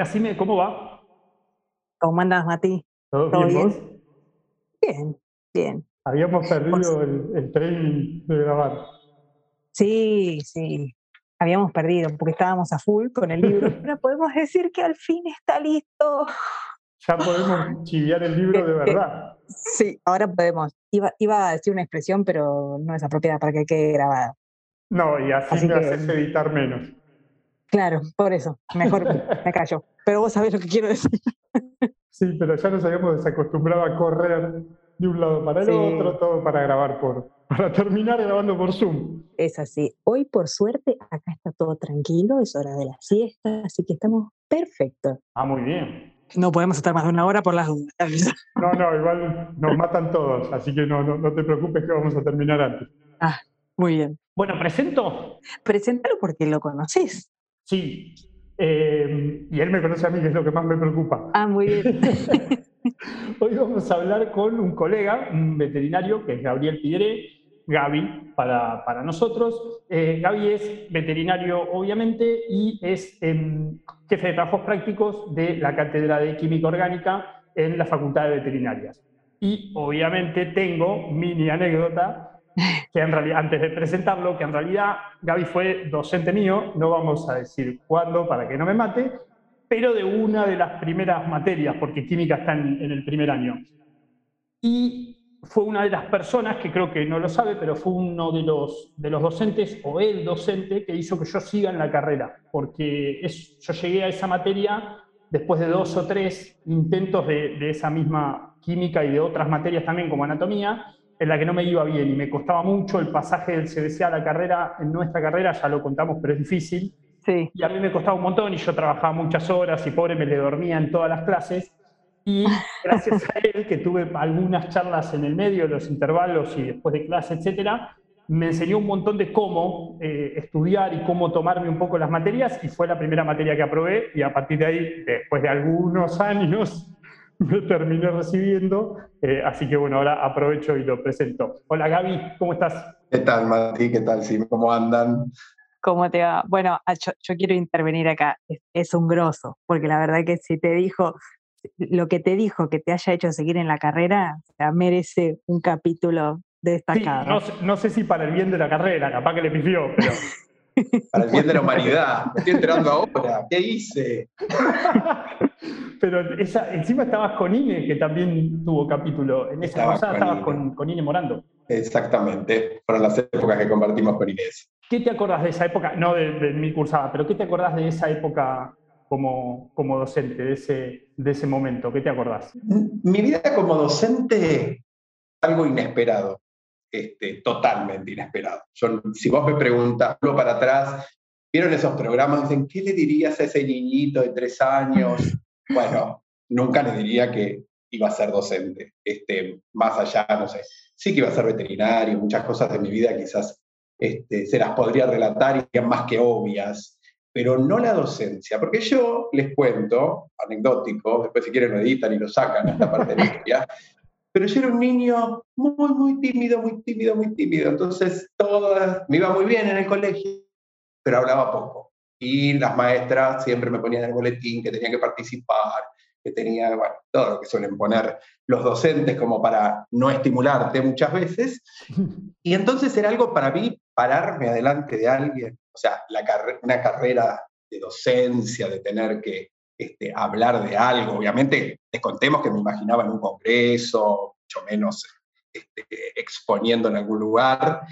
Buenas, Sime, ¿cómo va? ¿Cómo andas, Mati? ¿Todo, bien, bien? vos? Bien, bien. Habíamos perdido el, el tren de grabar. Sí, sí. Habíamos perdido porque estábamos a full con el libro. Pero podemos decir que al fin está listo. Ya podemos chiviar el libro de verdad. Sí, ahora podemos. Iba, iba a decir una expresión, pero no es apropiada para que quede grabada. No, y así, Así me que- haces editar menos. Claro, por eso. Mejor me callo. Pero vos sabés lo que quiero decir. Sí, pero ya nos habíamos desacostumbrado a correr de un lado para el Sí. otro, todo para grabar por, para terminar grabando por Zoom. Es así. Hoy, por suerte, acá está todo tranquilo, es hora de la siesta, así que estamos perfectos. Ah, muy bien. No podemos estar más de una hora por las dudas. No, no, igual nos matan todos, así que no, no, no te preocupes que vamos a terminar antes. Ah, muy bien. Bueno, presento. Preséntalo porque lo conoces. Sí. Eh, y él me conoce a mí, que es lo que más me preocupa. Ah, muy bien. Hoy vamos a hablar con un colega, un veterinario, que es Gabriel Pidere, Gaby, para, para nosotros. Eh, Gaby es veterinario, obviamente, y es em, jefe de trabajos prácticos de la Cátedra de Química Orgánica en la Facultad de Veterinarias. Y obviamente tengo mini anécdota, que en realidad, antes de presentarlo, que en realidad Gaby fue docente mío, no vamos a decir cuándo para que no me mate, pero de una de las primeras materias, porque química está en, el primer año. Y fue una de las personas, que creo que no lo sabe, pero fue uno de los, de los docentes, o el docente, que hizo que yo siga en la carrera, porque es, yo llegué a esa materia después de dos o tres intentos de, de esa misma química y de otras materias también, como anatomía, en la que no me iba bien y me costaba mucho el pasaje del CBC a la carrera, en nuestra carrera, ya lo contamos, pero es difícil, Sí. y a mí me costaba un montón y yo trabajaba muchas horas y pobre me le dormía en todas las clases. Y gracias a él, que tuve algunas charlas en el medio, los intervalos y después de clase, etcétera, me enseñó un montón de cómo eh, estudiar y cómo tomarme un poco las materias y fue la primera materia que aprobé y a partir de ahí, después de algunos años, me terminé recibiendo. Eh, así que bueno, ahora aprovecho y lo presento. Hola Gaby, ¿cómo estás? ¿Qué tal, Mati? ¿Qué tal, Sim? ¿Cómo andan? ¿Cómo te va? Bueno, ah, yo, yo quiero intervenir acá. Es, es un grosso, porque la verdad que si te dijo, lo que te dijo que te haya hecho seguir en la carrera, o sea, merece un capítulo Sí, destacado. no, sé- no sé si para el bien de la carrera, capaz que le pifió, pero... Para el bien de la humanidad. Me estoy enterando ahora. ¿Qué hice? Pero esa, encima estabas con Ine, que también tuvo capítulo. En esa con estabas con, con Ine Morando. Exactamente. Fueron las épocas que compartimos con Inés. ¿Qué te acordás de esa época? No de, de mi cursada, pero ¿qué te acordás de esa época como, como docente, de ese, de ese momento? ¿Qué te acordás? Mi vida como docente, algo inesperado. Este, totalmente inesperado. Yo, si vos me preguntas, hablo para atrás, ¿vieron esos programas? Dicen, ¿qué le dirías a ese niñito de tres años? Bueno, nunca le diría que iba a ser docente. Este, más allá, no sé, sí que iba a ser veterinario, muchas cosas de mi vida quizás este, se las podría relatar y serían más que obvias, pero no la docencia, porque yo les cuento, anecdótico, después si quieren lo editan y lo sacan esta parte de la historia, pero yo era un niño muy, muy tímido, muy tímido, muy tímido, entonces todas, me iba muy bien en el colegio, pero hablaba poco. Y las maestras siempre me ponían el boletín que tenía que participar, que tenía, bueno, todo lo que suelen poner los docentes como para no estimularte muchas veces. Y entonces era algo para mí pararme adelante de alguien, o sea, la una carrera de docencia, de tener que este, hablar de algo. Obviamente, les contemos que me imaginaba en un congreso, mucho menos este, exponiendo en algún lugar.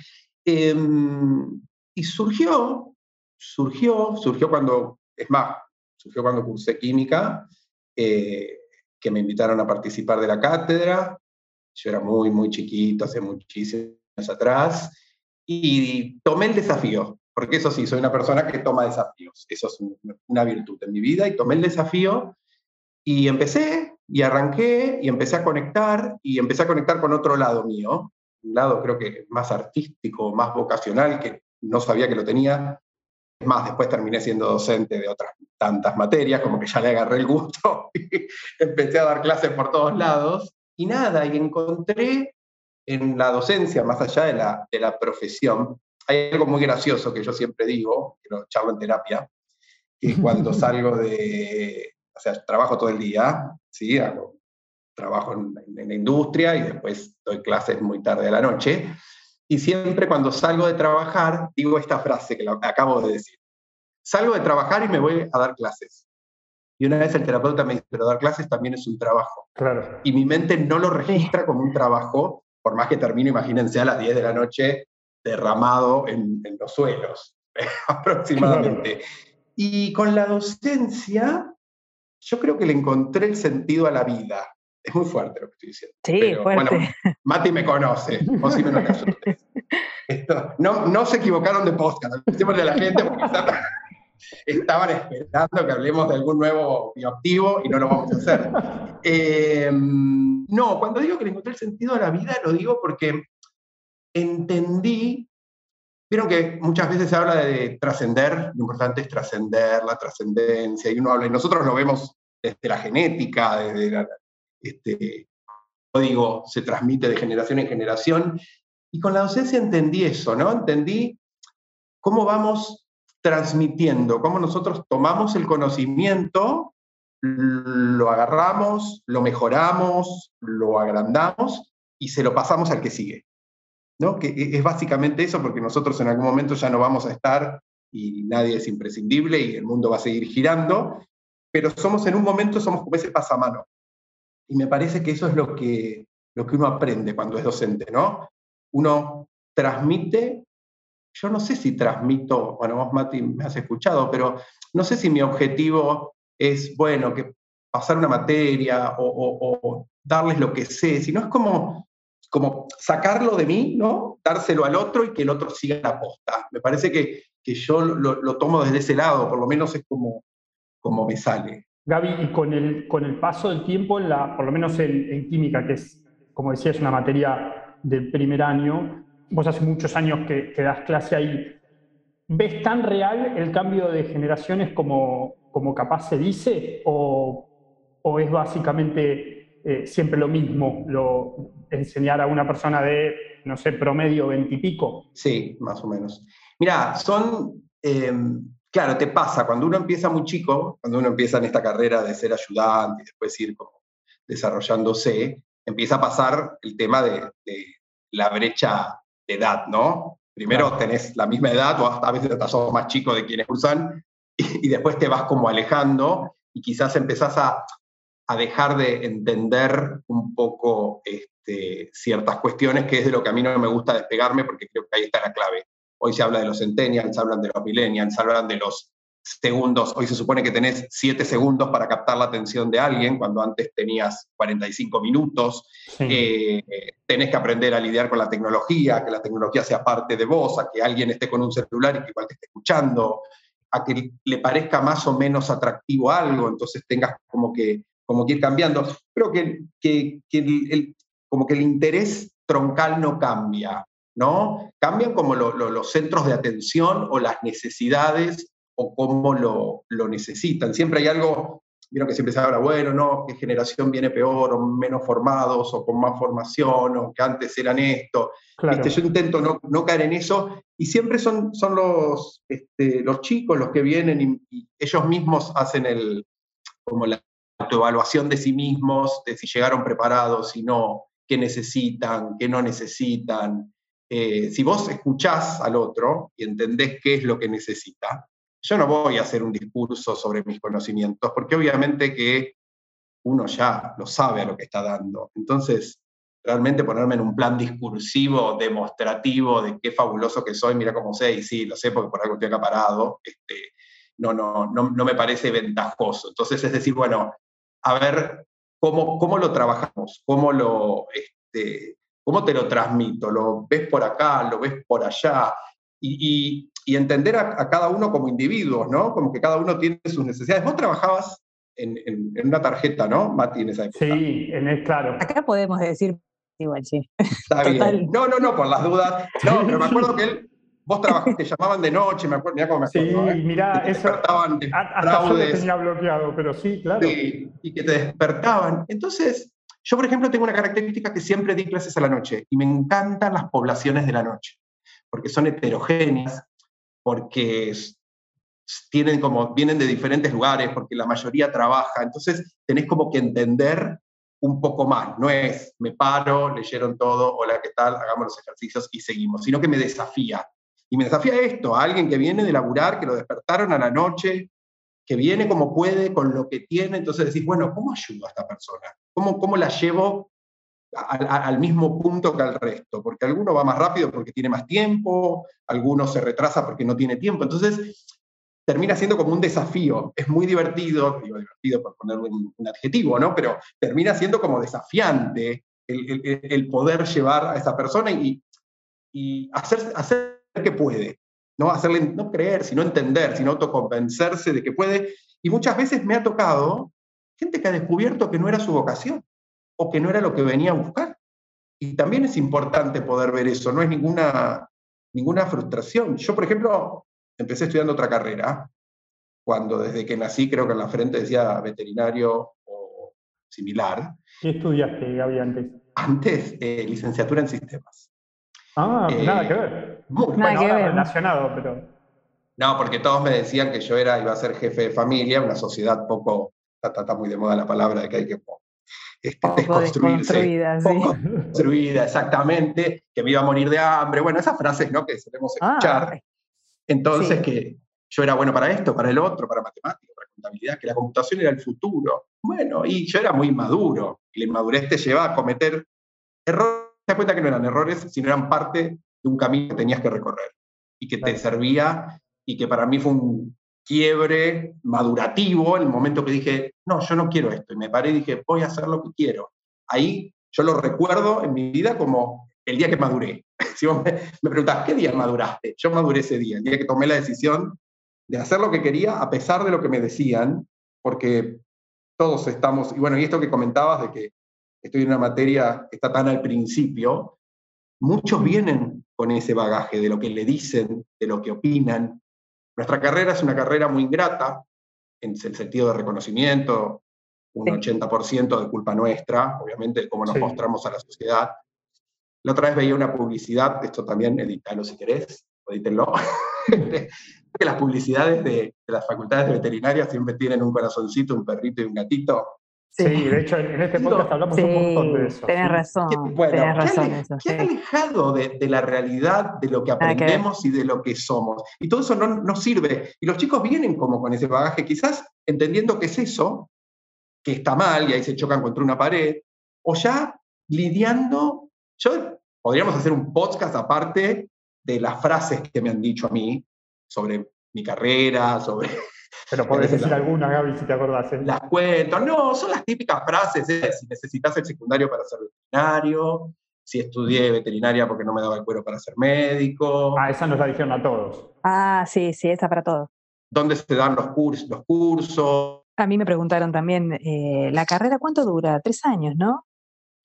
Em, y surgió, surgió, surgió cuando, es más, surgió cuando cursé química, eh, que me invitaron a participar de la cátedra. Yo era muy, muy chiquito, hace muchísimos años atrás, y tomé el desafío, porque eso sí, soy una persona que toma desafíos, eso es un- una virtud en mi vida, y tomé el desafío y empecé, y arranqué, y empecé a conectar, y empecé a conectar con otro lado mío, un lado creo que más artístico, más vocacional, que no sabía que lo tenía. Es más, después terminé siendo docente de otras tantas materias, como que ya le agarré el gusto, y empecé a dar clases por todos lados, y nada, y encontré en la docencia, más allá de la, de la profesión, hay algo muy gracioso que yo siempre digo, que lo charlo en terapia, que cuando salgo de, o sea, trabajo todo el día, ¿sí? Hago trabajo en, la industria y después doy clases muy tarde a la noche. Y siempre cuando salgo de trabajar, digo esta frase que acabo de decir. Salgo de trabajar y me voy a dar clases. Y una vez el terapeuta me dice, pero dar clases también es un trabajo. Claro. Y mi mente no lo registra como un trabajo, por más que termine, imagínense, a las 10 de la noche derramado en, los suelos, aproximadamente. Y con la docencia, yo creo que le encontré el sentido a la vida. Es muy fuerte lo que estoy diciendo. Sí, fuerte. Bueno, Mati me conoce, o si me lo Esto, no, no se equivocaron de podcast, de la gente porque estaban esperando que hablemos de algún nuevo bioactivo y no lo vamos a hacer. Eh, no, cuando digo que le encontré el sentido a la vida, lo digo porque entendí, vieron que muchas veces se habla de trascender, lo importante es trascender, la trascendencia, y uno habla, y nosotros lo vemos desde la genética, desde la, este, código se transmite de generación en generación, y con la docencia entendí eso, ¿no? Entendí cómo vamos transmitiendo, cómo nosotros tomamos el conocimiento, lo agarramos, lo mejoramos, lo agrandamos y se lo pasamos al que sigue. ¿no? Que e, es básicamente eso, porque nosotros en algún momento ya no vamos a estar y nadie es imprescindible y el mundo va a seguir girando, pero somos en un momento, somos como ese pasamano. Y me parece que eso es lo que, lo que uno aprende cuando es docente, ¿no? Uno transmite, yo no sé si transmito, bueno, vos Mati me has escuchado, pero no sé si mi objetivo es, bueno, que pasar una materia o, darles lo que sé, sino es como como sacarlo de mí, ¿no? Dárselo al otro y que el otro siga la posta. Me parece que, que yo lo, lo, tomo desde ese lado, por lo menos es como, como me sale. Gaby, y con el, con el paso del tiempo, en la, por lo menos en, química, que es, como decía, es una materia del primer año, vos hace muchos años que, que das clase ahí, ¿ves tan real el cambio de generaciones como, como capaz se dice? ¿O, o es básicamente eh, siempre lo mismo, lo, enseñar a una persona de, no sé, promedio veintipico. Sí, más o menos. Mira, son, eh, claro, te pasa, cuando uno empieza muy chico, cuando uno empieza en esta carrera de ser ayudante y después ir como desarrollándose, empieza a pasar el tema de, la brecha de edad, ¿no? Primero tenés la misma edad, o a veces hasta sos más chico de quienes usan, y, y después te vas como alejando y quizás empezás a, a dejar de entender un poco este, ciertas cuestiones, que es de lo que a mí no me gusta despegarme, porque creo que ahí está la clave. Hoy se habla de los centennials, hablan de los millennials, hablan de los segundos. Hoy se supone que tenés siete segundos para captar la atención de alguien, cuando antes tenías 45 minutos. Eh, tenés que aprender a lidiar con la tecnología, que la tecnología sea parte de vos, a que alguien esté con un celular y que igual te esté escuchando, a que le parezca más o menos atractivo algo, entonces tengas como que como que ir cambiando. Creo que, que, el, como que el interés troncal no cambia, ¿no? Cambian como los centros de atención o las necesidades o cómo lo, lo necesitan. Siempre hay algo, vieron que siempre se habla, bueno, no, qué generación viene peor o menos formados o con más formación o que antes eran esto. Yo intento no, no, caer en eso y siempre son, son los, este, los chicos los que vienen y, y ellos mismos hacen el, como la, autoevaluación de sí mismos, de si llegaron preparados, si no, qué necesitan, qué no necesitan. Eh, si vos escuchás al otro y entendés qué es lo que necesita, yo no voy a hacer un discurso sobre mis conocimientos, porque obviamente que uno ya lo sabe a lo que está dando. Entonces, realmente ponerme en un plan discursivo, demostrativo de qué fabuloso que soy, mira cómo sé, y sí, lo sé porque por algo estoy acaparado, este, no, no, no, no me parece ventajoso. Entonces, es decir, bueno, a ver cómo, cómo lo trabajamos, cómo, lo, este, cómo te lo transmito, lo ves por acá, lo ves por allá, y, y, entender a, cada uno como individuos, ¿no? Como que cada uno tiene sus necesidades. Vos trabajabas en, en, una tarjeta, ¿no, Mati, en esa época? Sí, en el, claro. Acá podemos decir igual, sí. Está bien. No, no, no, por las dudas. No, pero me acuerdo que él Vos trabajaste, te llamaban de noche, me acuerdo, mirá cómo me acuerdo. Sí, ¿eh? mirá, eso. Hasta yo lo tenía bloqueado, pero sí, claro. Sí, y que te despertaban. Entonces, yo, por ejemplo, tengo una característica que siempre di clases a la noche y me encantan las poblaciones de la noche, porque son heterogéneas, porque tienen como, vienen de diferentes lugares porque la mayoría trabaja, entonces tenés como que entender un poco más, no es me paro, leyeron todo, hola, ¿qué tal? Hagamos los ejercicios y seguimos, sino que me desafía. Y me desafía esto, a alguien que viene de laburar, que lo despertaron a la noche, que viene como puede, con lo que tiene, entonces decís, bueno, ¿cómo ayudo a esta persona? ¿Cómo, cómo la llevo al, mismo punto que al resto? Porque alguno va más rápido porque tiene más tiempo, alguno se retrasa porque no tiene tiempo. Entonces, termina siendo como un desafío. Es muy divertido, digo divertido por ponerle un, adjetivo, ¿no? Pero termina siendo como desafiante el, poder llevar a esa persona y, y hacer, hacer que puede. No hacerle, no creer, sino entender, sino autoconvencerse de que puede. Y muchas veces me ha tocado gente que ha descubierto que no era su vocación o que no era lo que venía a buscar. Y también es importante poder ver eso, no es ninguna, ninguna frustración. Yo, por ejemplo, empecé estudiando otra carrera, cuando desde que nací creo que en la frente decía veterinario o similar. ¿Qué estudiaste, Gaby, antes? Antes, eh, licenciatura en sistemas. Ah, eh, nada que ver. nada que ver. relacionado, pero... No, porque todos me decían que yo era, iba a ser jefe de familia, una sociedad poco, está, está muy de moda la palabra de que hay que este, desconstruirse. Poco construida, exactamente, que me iba a morir de hambre. Bueno, esas frases ¿no? que solemos ah, escuchar. Entonces, que yo era bueno para esto, para el otro, para matemáticas, para contabilidad, que la computación era el futuro. Bueno, y yo era muy maduro, y la inmadurez te lleva a cometer errores. Te das cuenta que no eran errores, sino eran parte de un camino que tenías que recorrer y que te servía y que para mí fue un quiebre madurativo en el momento que dije, no, yo no quiero esto. Y me paré y dije, voy a hacer lo que quiero. Ahí yo lo recuerdo en mi vida como el día que maduré. Si vos me, me preguntás, ¿qué día maduraste? Yo maduré ese día, el día que tomé la decisión de hacer lo que quería a pesar de lo que me decían, porque todos estamos, y bueno, y esto que comentabas de que estoy en una materia que está tan al principio, muchos vienen con ese bagaje de lo que le dicen, de lo que opinan. Nuestra carrera es una carrera muy ingrata, en el sentido de reconocimiento, un 80% de culpa nuestra, obviamente, de cómo nos mostramos a la sociedad, la otra vez veía una publicidad, esto también editalo si querés, edítenlo, que las publicidades de, las facultades de veterinaria siempre tienen un corazoncito, un perrito y un gatito. Sí, de hecho en este podcast hablamos un montón de eso. Tienes razón. tenés razón eso, qué alejado de, la realidad, de lo que aprendemos y de lo que somos. Y todo eso no, no sirve. Y los chicos vienen como con ese bagaje, quizás entendiendo que es eso, que está mal y ahí se chocan contra una pared, o ya lidiando. Yo podríamos hacer un podcast aparte de las frases que me han dicho a mí sobre mi carrera, sobre... Pero podés decir alguna, Gaby, si te acordás. ¿eh? Las cuento. No, son las típicas frases. ¿eh? Si necesitas el secundario para ser veterinario, si estudié veterinaria porque no me daba el cuero para ser médico. Ah, esa nos la dijeron a todos. Ah, sí, sí, esa para todos. ¿Dónde se dan los, cursos, los cursos? A mí me preguntaron también, eh, ¿la carrera cuánto dura? Tres años, ¿no?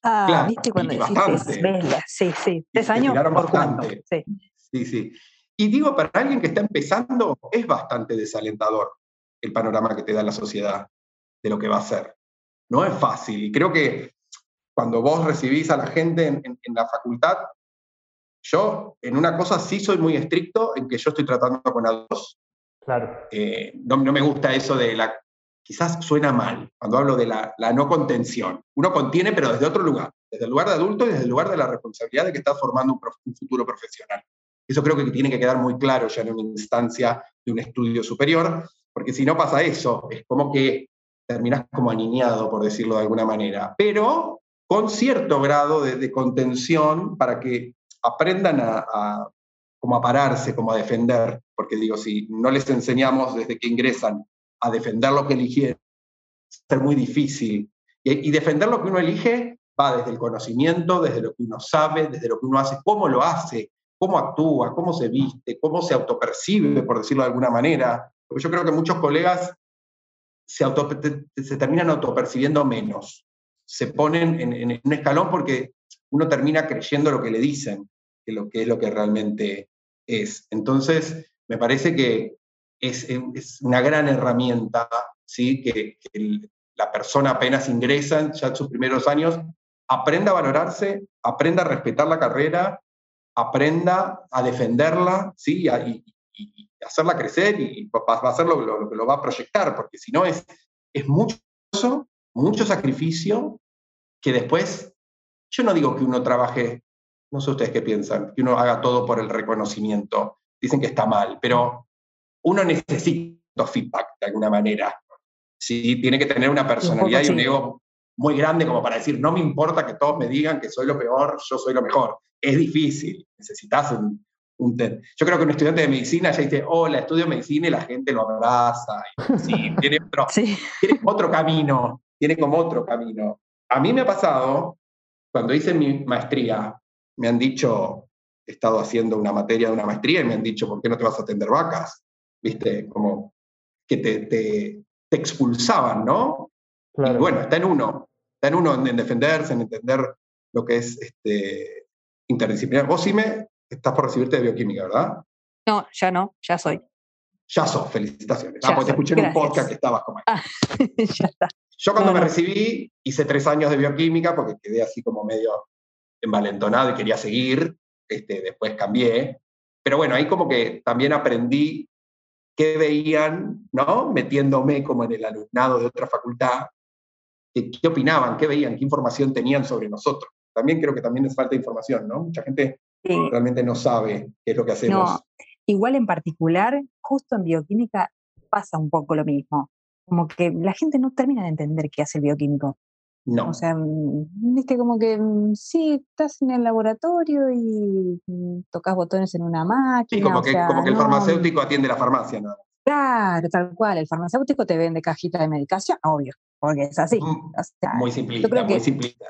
Ah, ¿viste cuando dijiste? Sí, sí, tres años por cuánto. Sí. sí, sí. Y digo, para alguien que está empezando, es bastante desalentador el panorama que te da la sociedad de lo que va a ser. No es fácil. Y creo que cuando vos recibís a la gente en, la facultad, yo en una cosa sí soy muy estricto, en que yo estoy tratando con adultos. Claro. Eh, no, no, me gusta eso de la quizás suena mal cuando hablo de la, no contención. Uno contiene, pero desde otro lugar, desde el lugar de adulto y desde el lugar de la responsabilidad de que estás formando un, futuro profesional. Eso creo que tiene que quedar muy claro ya en una instancia de un estudio superior, porque si no pasa eso, es como que terminás como aniñado, por decirlo de alguna manera, pero con cierto grado de, contención para que aprendan a, a, como a pararse, como a defender, porque digo, si no les enseñamos desde que ingresan a defender lo que eligieron, ser muy difícil. Y, defender lo que uno elige va desde el conocimiento, desde lo que uno sabe, desde lo que uno hace, cómo lo hace, cómo actúa, cómo se viste, cómo se autopercibe, por decirlo de alguna manera. Porque yo creo que muchos colegas se, se terminan autopercibiendo menos, se ponen en, en, un escalón porque uno termina creyendo lo que le dicen, que lo que es lo que realmente es. Entonces, me parece que es, una gran herramienta, ¿sí? que, la persona apenas ingresa, ya en sus primeros años, aprenda a valorarse, aprenda a respetar la carrera, aprenda a defenderla ¿sí? y, hacerla crecer y, va a ser lo, que lo va a proyectar, porque si no es, es mucho, mucho sacrificio que después, yo no digo que uno trabaje, no sé ustedes qué piensan, que uno haga todo por el reconocimiento, dicen que está mal, pero uno necesita feedback de alguna manera. Sí, tiene que tener una personalidad y un ego muy grande como para decir, no me importa que todos me digan que soy lo peor, yo soy lo mejor. Es difícil, necesitas un, un Yo creo que un estudiante de medicina ya dice, hola, estudio medicina y la gente lo abraza. sí, tiene otro, tiene otro camino, tiene como otro camino. A mí me ha pasado, cuando hice mi maestría, me han dicho, he estado haciendo una materia de una maestría y me han dicho, ¿por qué no te vas a atender vacas? ¿Viste? Como que te, te, te expulsaban, ¿no? Y bueno, está en uno, está en uno en, defenderse, en entender lo que es este, interdisciplinar. Vos, me estás por recibirte de bioquímica, ¿verdad? No, ya no, ya soy. Ya sos, felicitaciones. ah, pues te escuché en un podcast que estabas como ah, ya está. Yo cuando me recibí hice tres años de bioquímica porque quedé así como medio envalentonado y quería seguir. Este, después cambié. Pero bueno, ahí como que también aprendí qué veían, ¿no? Metiéndome como en el alumnado de otra facultad qué, opinaban, qué veían, qué información tenían sobre nosotros. También creo que también les falta información, ¿no? Mucha gente realmente no sabe qué es lo que hacemos. No. Igual en particular, justo en bioquímica pasa un poco lo mismo. Como que la gente no termina de entender qué hace el bioquímico. No. O sea, mm, viste como que mm, sí, estás en el laboratorio y mm, tocas botones en una máquina. Sí, como, que, como que el farmacéutico atiende la farmacia, ¿no? Claro, tal cual. El farmacéutico te vende cajita de medicación, obvio porque es así. muy simplista, muy simplista.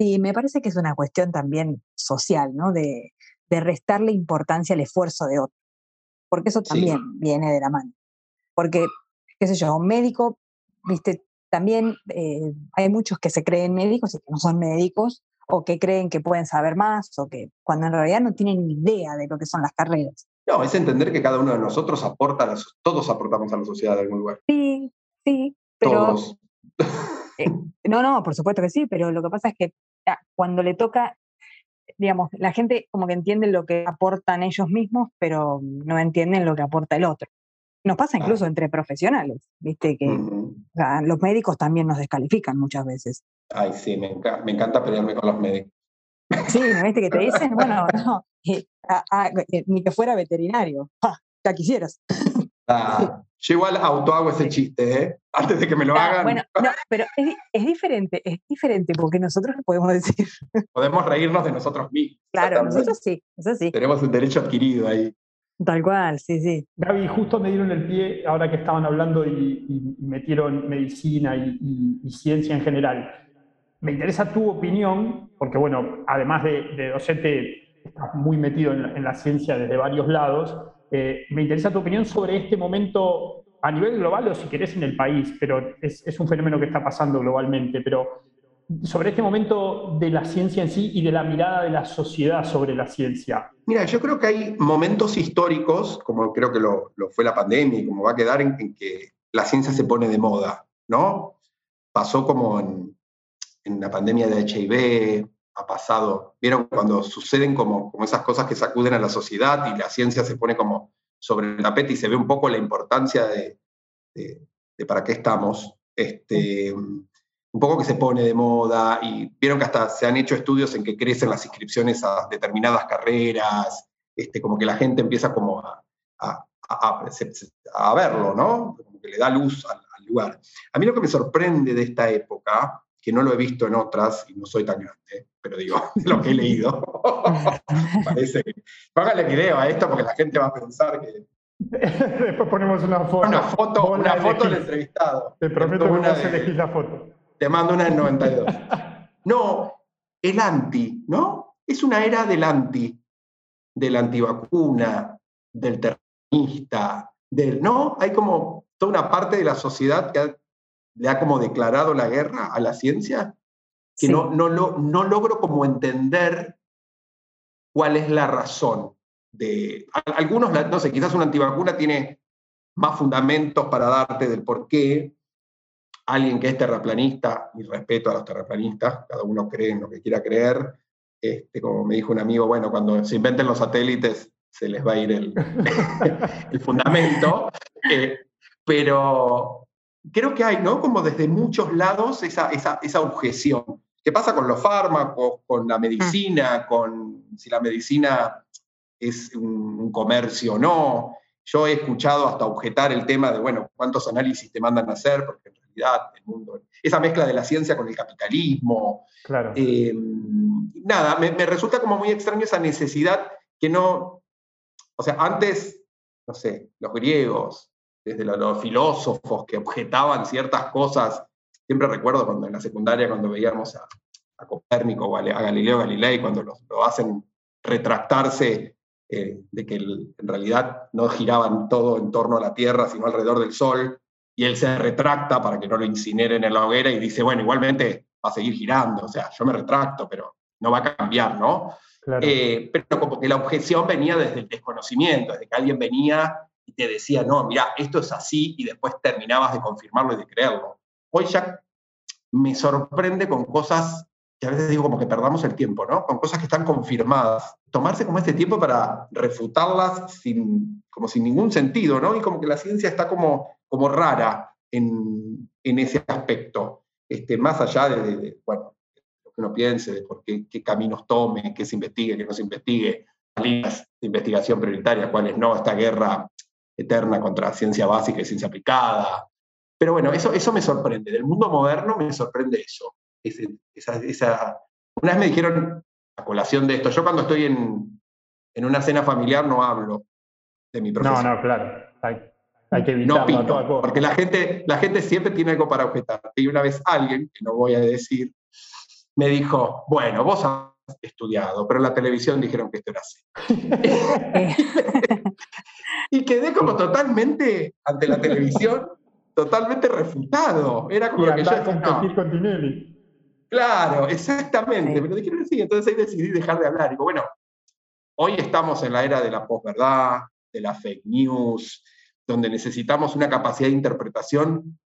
Sí, me parece que es una cuestión también social, ¿no? De, de restarle importancia al esfuerzo de otro. Porque eso también viene de la mano. Porque, qué sé yo, un médico, viste, también eh, hay muchos que se creen médicos y que no son médicos, o que creen que pueden saber más, o que cuando en realidad no tienen ni idea de lo que son las carreras. No, es entender que cada uno de nosotros aporta, todos aportamos a la sociedad de algún lugar. Sí, sí, pero todos. Eh, no, no, por supuesto que sí, pero lo que pasa es que ah, cuando le toca, digamos, la gente como que entiende lo que aportan ellos mismos, pero no entienden lo que aporta el otro. Nos pasa incluso entre profesionales, viste, que los médicos también nos descalifican muchas veces. Ay, sí, me, encanta pelearme con los médicos. Sí, ¿viste que te dicen? Bueno, no, eh, ah, ah, eh, ni que fuera veterinario. ya quisieras. yo igual auto hago ese chiste, ¿eh? Antes de que me lo hagan. Bueno, no, pero es, diferente, es diferente porque nosotros lo podemos decir. Podemos reírnos de nosotros mismos. Claro, nosotros sí, eso sí. Tenemos un derecho adquirido ahí. Tal cual, sí, sí. Gaby, justo me dieron el pie ahora que estaban hablando y, metieron medicina y, ciencia en general. Me interesa tu opinión, porque bueno, además de, docente, estás muy metido en la ciencia desde varios lados. Eh, me interesa tu opinión sobre este momento a nivel global o si querés en el país, pero es, un fenómeno que está pasando globalmente, pero sobre este momento de la ciencia en sí y de la mirada de la sociedad sobre la ciencia. Mira, yo creo que hay momentos históricos, como creo que lo, fue la pandemia y como va a quedar en, que la ciencia se pone de moda, ¿no? Pasó como en, en la pandemia de HIV, ha pasado. ¿Vieron cuando suceden como, como esas cosas que sacuden a la sociedad y la ciencia se pone como sobre el tapete y se ve un poco la importancia de, de, para qué estamos? Este, un poco que se pone de moda y vieron que hasta se han hecho estudios en que crecen las inscripciones a determinadas carreras, este, como que la gente empieza como a, a, a, verlo, ¿no? Como que le da luz al, al lugar. A mí lo que me sorprende de esta época que no lo he visto en otras, y no soy tan grande, pero digo, de lo que he leído. Parece que. Póngale video a esto porque la gente va a pensar que. Después ponemos una foto. Una foto, una foto del entrevistado. Te prometo que una a elegir la foto. Te mando una en 92. no, el anti, ¿no? Es una era del anti, del antivacuna, del terrorista, del. ¿No? Hay como toda una parte de la sociedad que ha le ha como declarado la guerra a la ciencia, que no, no, no logro como entender cuál es la razón de... Algunos, no sé, quizás una antivacuna tiene más fundamentos para darte del por qué. Alguien que es terraplanista, y respeto a los terraplanistas, cada uno cree en lo que quiera creer, este, como me dijo un amigo, bueno, cuando se inventen los satélites, se les va a ir el, el fundamento. Eh, pero creo que hay, ¿no? Como desde muchos lados esa, esa, esa objeción. ¿Qué pasa con los fármacos, con la medicina, con si la medicina es un, comercio o no? Yo he escuchado hasta objetar el tema de, bueno, cuántos análisis te mandan a hacer, porque en realidad el mundo, esa mezcla de la ciencia con el capitalismo. Claro. Eh, nada, me, me resulta como muy extraño esa necesidad que no, o sea, antes, no sé, los griegos, desde los, filósofos que objetaban ciertas cosas. Siempre recuerdo cuando en la secundaria, cuando veíamos a, Copérnico o a, Galileo Galilei, cuando lo, hacen retractarse eh, de que en realidad no giraban todo en torno a la Tierra, sino alrededor del Sol, y él se retracta para que no lo incineren en la hoguera y dice, bueno, igualmente va a seguir girando, o sea, yo me retracto, pero no va a cambiar, ¿no? Eh, pero como que la objeción venía desde el desconocimiento, desde que alguien venía y te decía, no, mira, esto es así, y después terminabas de confirmarlo y de creerlo. Hoy ya me sorprende con cosas que a veces digo como que perdamos el tiempo, ¿no? Con cosas que están confirmadas. Tomarse como este tiempo para refutarlas sin, como sin ningún sentido, ¿no? Y como que la ciencia está como, como rara en, en ese aspecto. Este, más allá de, bueno, lo que uno piense, de por qué, qué caminos tome, qué se investigue, qué no se investigue, líneas de investigación prioritaria, cuáles no, esta guerra eterna contra ciencia básica y ciencia aplicada. Pero bueno, eso, eso me sorprende. Del mundo moderno me sorprende eso. esa, Una vez me dijeron, a colación de esto, yo cuando estoy en, en una cena familiar no hablo de mi profesión. No, no, claro. Hay, que evitarlo no pino, Porque la gente, la gente siempre tiene algo para objetar. Y una vez alguien, que no voy a decir, me dijo, bueno, vos estudiado, pero en la televisión dijeron que esto era así. y quedé como totalmente ante la televisión, totalmente refutado. Era como que yo competir con Tinelli. Claro, exactamente, pero dijeron decir, entonces ahí decidí dejar de hablar. Digo, bueno, hoy estamos en la era de la posverdad, de la fake news, donde necesitamos una capacidad de interpretación.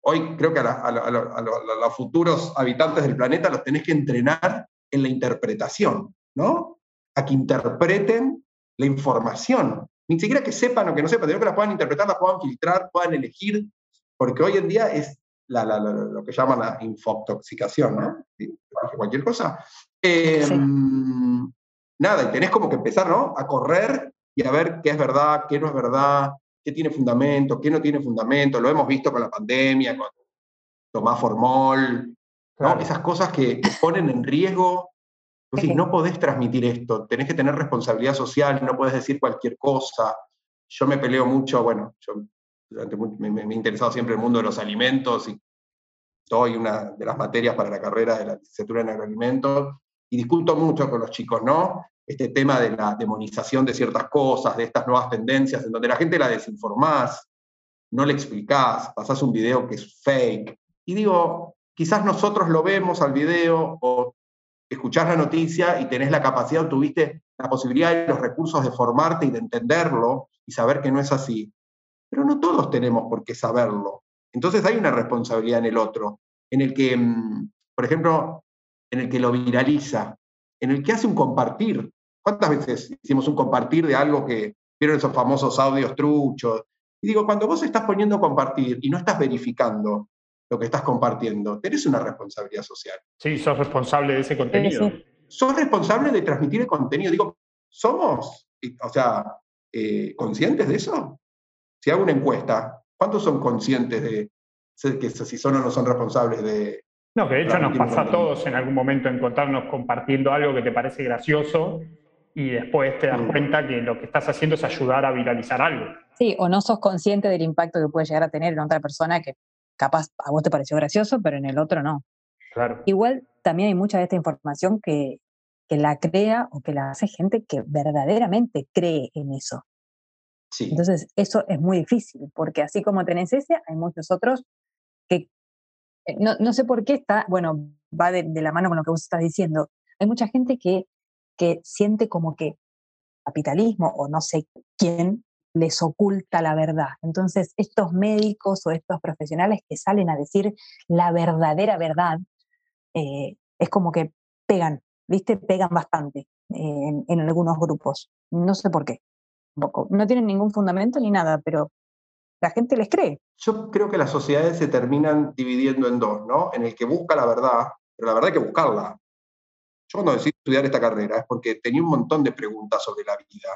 Hoy creo que a, los futuros habitantes del planeta los tenés que entrenar en la interpretación, ¿no? A que interpreten la información. Ni siquiera que sepan o que no sepan, sino que la puedan interpretar, la puedan filtrar, puedan elegir, porque hoy en día es lo que llaman la infotoxicación, ¿no? Cualquier cosa. Em, nada, y tenés como que empezar, ¿no? A correr y a ver qué es verdad, qué no es verdad, qué tiene fundamento, qué no tiene fundamento. Lo hemos visto con la pandemia, con Tomás Formol, ¿no? Esas cosas que ponen en riesgo no podés transmitir esto, tenés que tener responsabilidad social, no podés decir cualquier cosa. Yo me peleo mucho, bueno, yo me, he interesado siempre el mundo de los alimentos y soy una de las materias para la carrera de la licenciatura en agroalimentos y discuto mucho con los chicos, ¿no? Este tema de la demonización de ciertas cosas, de estas nuevas tendencias, en donde la gente la desinformás, no le explicás, pasás un video que es fake. Y digo, quizás nosotros lo vemos al video o escuchás la noticia y tenés la capacidad o tuviste la posibilidad y los recursos de formarte y de entenderlo y saber que no es así. Pero no todos tenemos por qué saberlo. Entonces hay una responsabilidad en el otro, en el que, mm, por ejemplo, en el que lo viraliza, en el que hace un compartir. ¿Cuántas veces hicimos un compartir de algo que vieron esos famosos audios truchos? Y digo, cuando vos estás poniendo compartir y no estás verificando lo que estás compartiendo. Tenés una responsabilidad social. Sí, sos responsable de ese contenido. Sos responsable de transmitir el contenido. Digo, ¿somos, o sea, eh, conscientes de eso? Si hago una encuesta, ¿cuántos son conscientes de que si son o no son responsables de... No, que de hecho nos pasa a todos en algún momento encontrarnos compartiendo algo que te parece gracioso y después te das mm. cuenta que lo que estás haciendo es ayudar a viralizar algo. Sí, o no sos consciente del impacto que puede llegar a tener en otra persona que capaz a vos te pareció gracioso, pero en el otro no. Claro. Igual también hay mucha de esta información que, que la crea o que la hace gente que verdaderamente cree en eso. Sí. Entonces, eso es muy difícil, porque así como tenés ese, hay muchos otros que eh, no, no sé por qué está, bueno, va de, de, la mano con lo que vos estás diciendo. Hay mucha gente que, que siente como que capitalismo o no sé quién les oculta la verdad. Entonces, estos médicos o estos profesionales que salen a decir la verdadera verdad, eh, es como que pegan, ¿viste? Pegan bastante. en, en algunos grupos. No sé por qué. No tienen ningún fundamento ni nada, pero la gente les cree. Yo creo que las sociedades se terminan dividiendo en dos, ¿no? En el que busca la verdad, pero la verdad hay que buscarla. Yo cuando decidí estudiar esta carrera es porque tenía un montón de preguntas sobre la vida,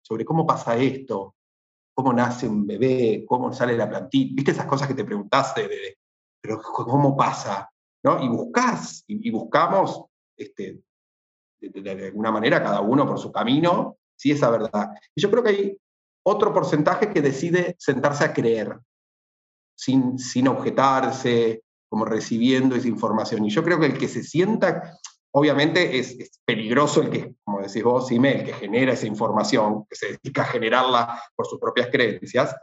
sobre cómo pasa esto, cómo nace un bebé, cómo sale la plantilla, viste esas cosas que te preguntaste, de, pero cómo pasa, ¿no? Y buscas, y, buscamos, este, de, alguna manera, cada uno por su camino, sí, esa verdad. Y yo creo que hay otro porcentaje que decide sentarse a creer, sin, sin objetarse, como recibiendo esa información. Y yo creo que el que se sienta, obviamente es, peligroso el que, como decís vos, Ime, el que genera esa información, que se dedica a generarla por sus propias creencias.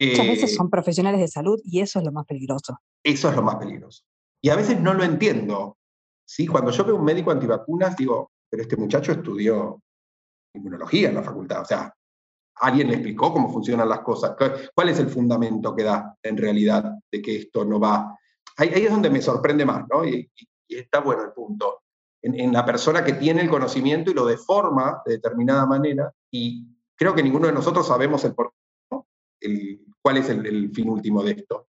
Muchas veces eh, son profesionales de salud y eso es lo más peligroso. Eso es lo más peligroso. Y a veces no lo entiendo. ¿sí? Cuando yo veo un médico antivacunas, digo, pero este muchacho estudió inmunología en la facultad. O sea, alguien le explicó cómo funcionan las cosas. ¿Cuál es el fundamento que da en realidad de que esto no va? Ahí, es donde me sorprende más, ¿no? Y, está bueno el punto. En, la persona que tiene el conocimiento y lo deforma de determinada manera, y creo que ninguno de nosotros sabemos el por qué, cuál es el, fin último de esto.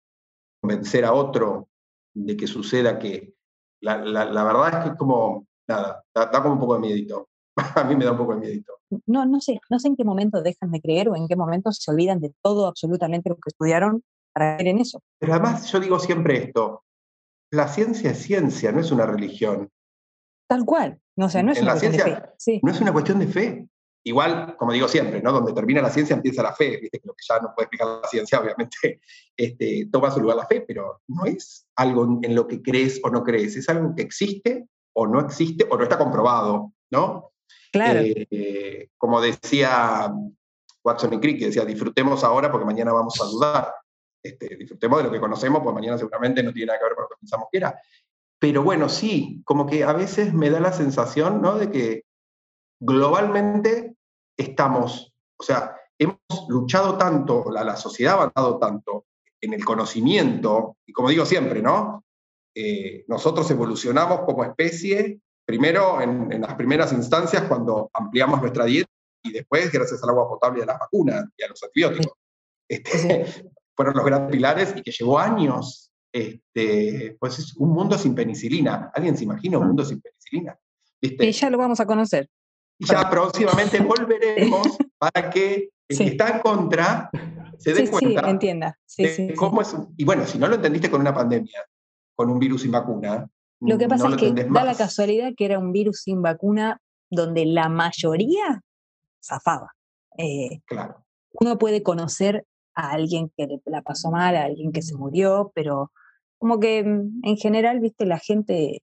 Convencer a otro de que suceda que la, verdad es que es como, nada, da, da como un poco de miedito. a mí me da un poco de miedito. No, no sé, no sé en qué momento dejan de creer o en qué momento se olvidan de todo absolutamente lo que estudiaron para creer en eso. Pero además yo digo siempre esto, la ciencia es ciencia, no es una religión. Tal cual, no, o no es una cuestión de fe. No es una cuestión de fe. Igual, como digo siempre, ¿no? Donde termina la ciencia empieza la fe, viste lo que ya no puede explicar la ciencia, obviamente, este, toma su lugar la fe, pero no es algo en lo que crees o no crees, es algo que existe o no existe o no está comprobado, ¿no? Claro. Eh, como decía Watson y Crick, que decía, disfrutemos ahora porque mañana vamos a dudar. Este, disfrutemos de lo que conocemos, porque mañana seguramente no tiene nada que ver con lo que pensamos que era. Pero bueno, sí, como que a veces me da la sensación ¿no? de que globalmente estamos, o sea, hemos luchado tanto, la, la sociedad ha avanzado tanto en el conocimiento, y como digo siempre, ¿no? Eh, nosotros evolucionamos como especie primero en, las primeras instancias cuando ampliamos nuestra dieta y después gracias al agua potable y a las vacunas y a los antibióticos. Este, fueron los grandes pilares y que llevó años. Este, pues es un mundo sin penicilina. ¿Alguien se imagina un mundo sin penicilina? Y ya lo vamos a conocer. Y ya próximamente volveremos para que el que está en contra se dé cuenta. Sí, entienda. de cómo es. Y bueno, si no lo entendiste con una pandemia, con un virus sin vacuna, lo que pasa es que da la casualidad que era un virus sin vacuna donde la mayoría zafaba. Eh, claro. Uno puede conocer a alguien que la pasó mal, a alguien que se murió, pero como que mm, en general, viste, la gente,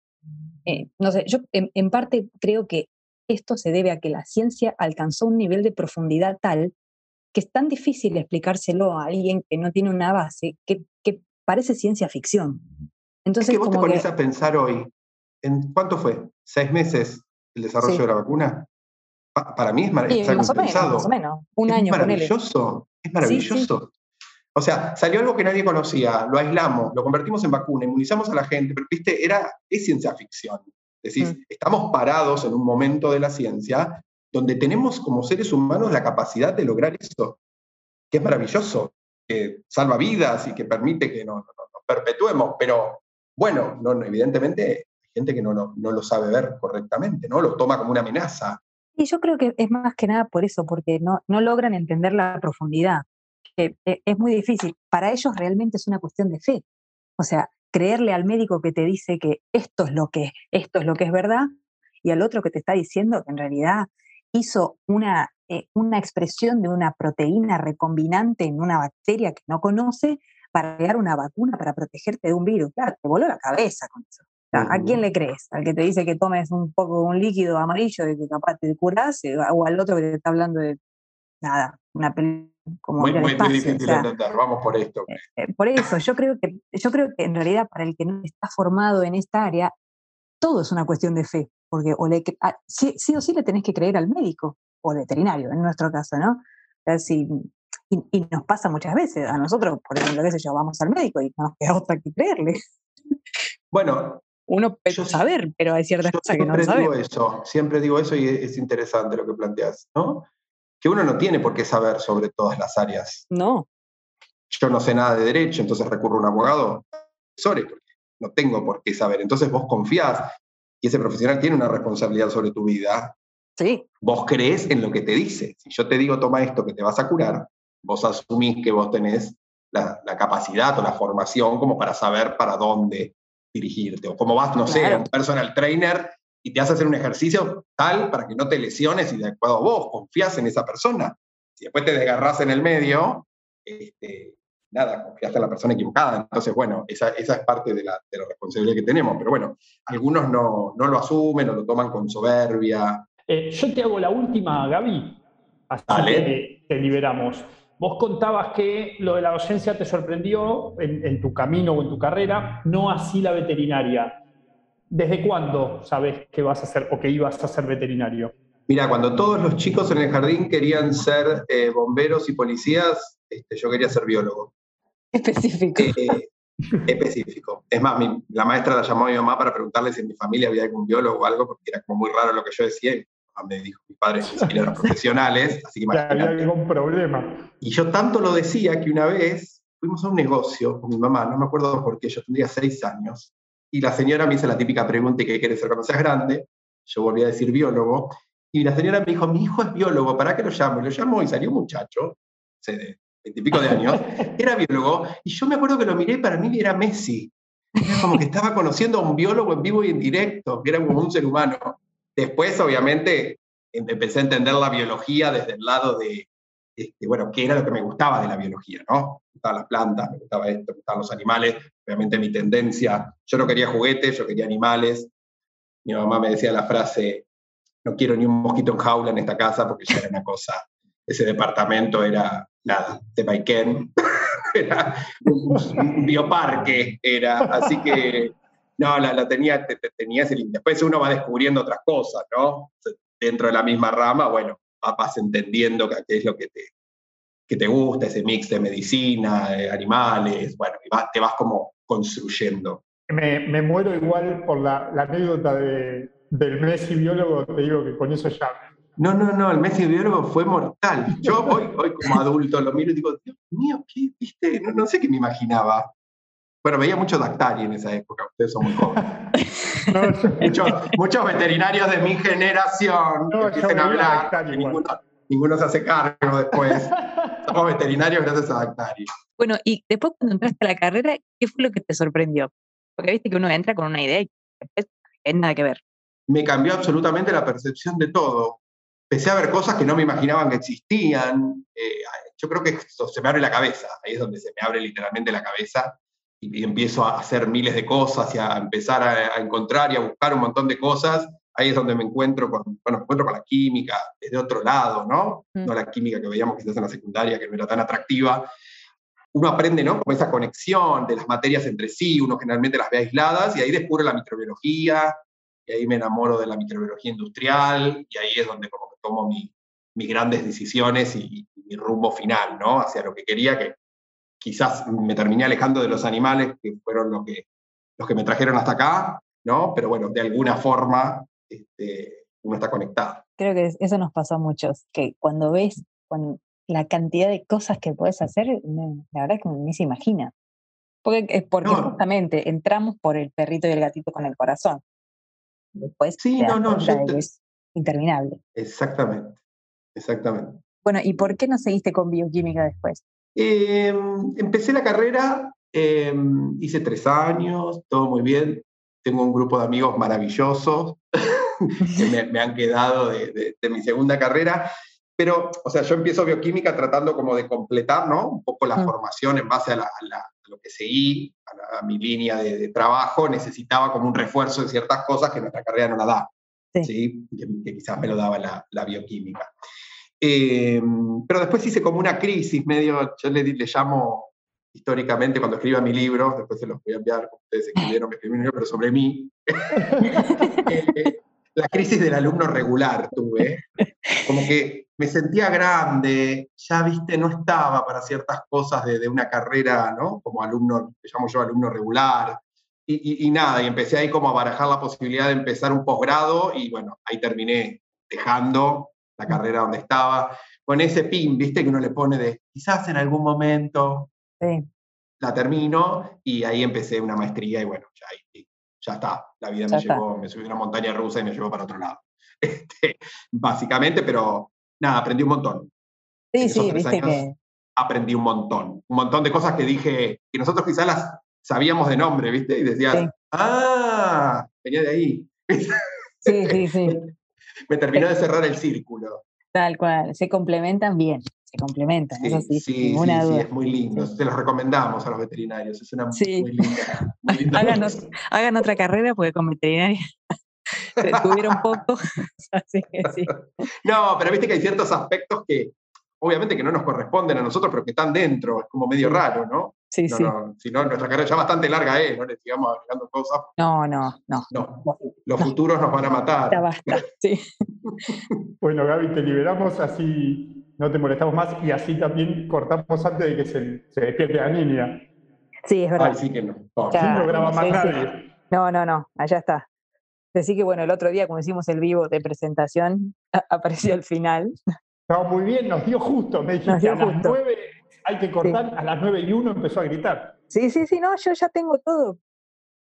eh, no sé, yo en, parte creo que esto se debe a que la ciencia alcanzó un nivel de profundidad tal que es tan difícil explicárselo a alguien que no tiene una base, que, que parece ciencia ficción. Entonces, es que vos te pones a pensar hoy, ¿en cuánto fue? ¿Seis meses el desarrollo de la vacuna? para mí es maravilloso. más, o menos, más o menos, un es año. Maravilloso, es maravilloso. O sea, salió algo que nadie conocía, lo aislamos, lo convertimos en vacuna, inmunizamos a la gente, pero viste, era, es ciencia ficción. Decir, mm. estamos parados en un momento de la ciencia donde tenemos como seres humanos la capacidad de lograr eso, que es maravilloso, que salva vidas y que permite que nos perpetuemos, pero bueno, no, evidentemente hay gente que no, no, lo sabe ver correctamente, ¿no? Lo toma como una amenaza. Y yo creo que es más que nada por eso, porque no, no logran entender la profundidad. Eh, es muy difícil. Para ellos realmente es una cuestión de fe. O sea, creerle al médico que te dice que esto es lo que, esto es, lo que es verdad, y al otro que te está diciendo que en realidad hizo una, eh, una expresión de una proteína recombinante en una bacteria que no conoce para crear una vacuna para protegerte de un virus. Claro, te voló la cabeza con eso. ¿A quién le crees? ¿Al que te dice que tomes un poco un líquido amarillo y que capaz te curas? Eh, ¿O al otro que te está hablando de nada, una película como muy, muy, difícil de entender, vamos por esto. Eh, eh, por eso, yo creo, que, yo creo que en realidad para el que no está formado en esta área, todo es una cuestión de fe, porque o le, ah, sí, sí, o sí le tenés que creer al médico o al veterinario, en nuestro caso, ¿no? O sea, si y, nos pasa muchas veces. A nosotros, por ejemplo, qué sé yo, vamos al médico y no nos queda otra que creerle. Bueno, uno puede saber, pero hay ciertas cosas que no Siempre digo eso, siempre digo eso y es interesante lo que planteas, ¿no? Que uno no tiene por qué saber sobre todas las áreas. No. Yo no sé nada de derecho, entonces recurro a un abogado, sorry, no tengo por qué saber. Entonces vos confías y ese profesional tiene una responsabilidad sobre tu vida. Sí. Vos crees en lo que te dice. Si yo te digo, toma esto que te vas a curar, vos asumís que vos tenés la, capacidad o la formación como para saber para dónde dirigirte. O como vas, no sé, a un personal trainer y te hace hacer un ejercicio tal para que no te lesiones y de acuerdo a vos, confías en esa persona. Si después te desgarras en el medio, este, nada, confiaste en la persona equivocada. Entonces, bueno, esa, esa es parte de la, de la, responsabilidad que tenemos. Pero bueno, algunos no, no lo asumen o lo toman con soberbia. Eh, yo te hago la última, Gaby. Así que te liberamos. Vos contabas que lo de la docencia te sorprendió en, tu camino o en tu carrera, no así la veterinaria. ¿Desde cuándo sabes que vas a ser o que ibas a ser veterinario? Mira, cuando todos los chicos en el jardín querían ser eh, bomberos y policías, este, yo quería ser biólogo. Específico. Eh, específico. Es más, la maestra la llamó a mi mamá para preguntarle si en mi familia había algún biólogo o algo, porque era como muy raro lo que yo decía me dijo, mis padres eran profesionales, así que imagínate. había algún problema. Y yo tanto lo decía que una vez fuimos a un negocio con mi mamá, no me acuerdo por qué, yo tendría seis años, y la señora me hizo la típica pregunta, ¿qué quieres ser cuando seas grande? Yo volví a decir biólogo, y la señora me dijo, mi hijo es biólogo, ¿para qué lo llamo? Y lo llamo y salió un muchacho, de de años, era biólogo, y yo me acuerdo que lo miré, para mí era Messi. Era como que estaba conociendo a un biólogo en vivo y en directo, que era como un ser humano. Después, obviamente, em, empecé a entender la biología desde el lado de, este, bueno, qué era lo que me gustaba de la biología, ¿no? Me gustaban las plantas, me gustaba esto, me gustaban los animales. Obviamente mi tendencia, yo no quería juguetes, yo quería animales. Mi mamá me decía la frase, no quiero ni un mosquito en jaula en esta casa porque ya era una cosa, ese departamento era nada, de Maiken, era un, bioparque, era, así que no, la, tenía, te, tenía ese Después uno va descubriendo otras cosas, ¿no? Dentro de la misma rama, bueno, vas entendiendo qué es lo que te, que te gusta, ese mix de medicina, de animales, bueno, y te vas como construyendo. Me, me muero igual por la, la anécdota de, del Messi biólogo, te digo que con eso ya. No, no, no, el Messi biólogo fue mortal. Yo hoy, hoy como adulto lo miro y digo, Dios mío, ¿qué viste? No, no sé qué me imaginaba. Bueno, veía mucho Dactari en esa época, ustedes son muy jóvenes. muchos, veterinarios de mi generación no, empiezan a hablar, ninguno, se hace cargo después. Somos veterinarios gracias a Dactari. Bueno, y después cuando entraste a la carrera, ¿qué fue lo que te sorprendió? Porque viste que uno entra con una idea y después no nada que ver. Me cambió absolutamente la percepción de todo. Empecé a ver cosas que no me imaginaban que existían. Eh, yo creo que se me abre la cabeza, ahí es donde se me abre literalmente la cabeza y, empiezo a hacer miles de cosas y a empezar a, encontrar y a buscar un montón de cosas, ahí es donde me encuentro con, bueno, encuentro con la química desde otro lado, ¿no? Mm. No la química que veíamos quizás en la secundaria, que no era tan atractiva. Uno aprende, ¿no? Como esa conexión de las materias entre sí, uno generalmente las ve aisladas y ahí descubre la microbiología, y ahí me enamoro de la microbiología industrial, y ahí es donde como tomo mis grandes decisiones y, y, mi rumbo final, ¿no? Hacia lo que quería, que quizás me terminé alejando de los animales, que fueron los que, los que me trajeron hasta acá, ¿no? Pero bueno, de alguna forma este, uno está conectado. Creo que eso nos pasó a muchos, que cuando ves la cantidad de cosas que puedes hacer, la verdad es que ni se imagina. Porque, porque justamente entramos por el perrito y el gatito con el corazón. Después sí, no, no, es interminable. Exactamente, exactamente. Bueno, ¿y por qué no seguiste con bioquímica después? Em, empecé la carrera, em, hice tres años, todo muy bien. Tengo un grupo de amigos maravillosos que me, han quedado de, mi segunda carrera. Pero, o sea, yo empiezo bioquímica tratando como de completar, ¿no? Un poco la mm. formación en base a, lo que seguí, a, mi línea de, trabajo. Necesitaba como un refuerzo de ciertas cosas que nuestra carrera no la da, ¿sí? Que, quizás me lo daba la, la bioquímica. Eh, pero después hice como una crisis, medio, yo le, le llamo históricamente cuando escriba mi libro, después se los voy a enviar, ustedes escribieron, mi libro, pero sobre mí. Eh, la crisis del alumno regular tuve, como que me sentía grande, ya viste, no estaba para ciertas cosas de, de una carrera, ¿no? Como alumno, me llamo yo alumno regular, y, nada, y empecé ahí como a barajar la posibilidad de empezar un posgrado y bueno, ahí terminé dejando la carrera donde estaba, con ese pin, viste, que uno le pone de quizás en algún momento la termino y ahí empecé una maestría y bueno, ya, ya está, la vida me llevó, me subí a una montaña rusa y me llevó para otro lado. Este, básicamente, pero nada, aprendí un montón. Sí, sí, viste que... Aprendí un montón, un montón de cosas que dije, que nosotros quizás las sabíamos de nombre, ¿viste? Y decían, ah, venía de ahí. Sí, sí, sí. Me terminó de cerrar el círculo. Tal cual, se complementan bien, se complementan, sí, eso sí, sí, sí, es muy lindo, se los recomendamos a los veterinarios, es una muy linda. hagan, otra carrera porque con veterinaria se tuvieron poco, así que sí. No, pero viste que hay ciertos aspectos que obviamente que no nos corresponden a nosotros, pero que están dentro, es como medio raro, ¿no? Sí, sí. si no, nuestra carrera ya bastante larga es, no le sigamos agregando cosas. No, no, no. No, los futuros nos van a matar. Ya basta, sí. bueno, Gaby, te liberamos, así no te molestamos más y así también cortamos antes de que se, se despierte la niña. Sí, es verdad. Ay, sí que no. no graba más nadie. No, no, no, allá está. Así que bueno, el otro día, cuando hicimos el vivo de presentación, apareció el final. Estaba muy bien, nos dio justo. Me dijiste a las nueve hay que cortar, a las nueve y uno empezó a gritar. Sí, sí, sí, no, yo ya tengo todo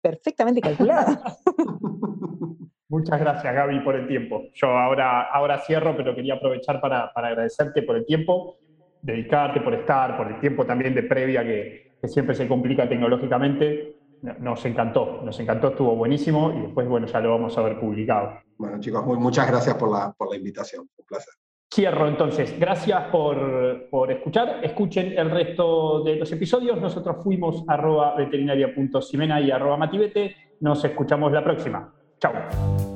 perfectamente calculado. Muchas gracias, Gaby, por el tiempo. Yo ahora, ahora cierro, pero quería aprovechar para, para agradecerte por el tiempo, dedicarte por estar, por el tiempo también de previa que, que siempre se complica tecnológicamente nos encantó, nos encantó, estuvo buenísimo y después, bueno, ya lo vamos a ver publicado. Bueno, chicos, muy, muchas gracias por la, por la invitación, un placer. Cierro entonces. Gracias por, por, escuchar. Escuchen el resto de los episodios. Nosotros fuimos arroba veterinaria.simena y arroba mativete. Nos escuchamos la próxima. Tchau!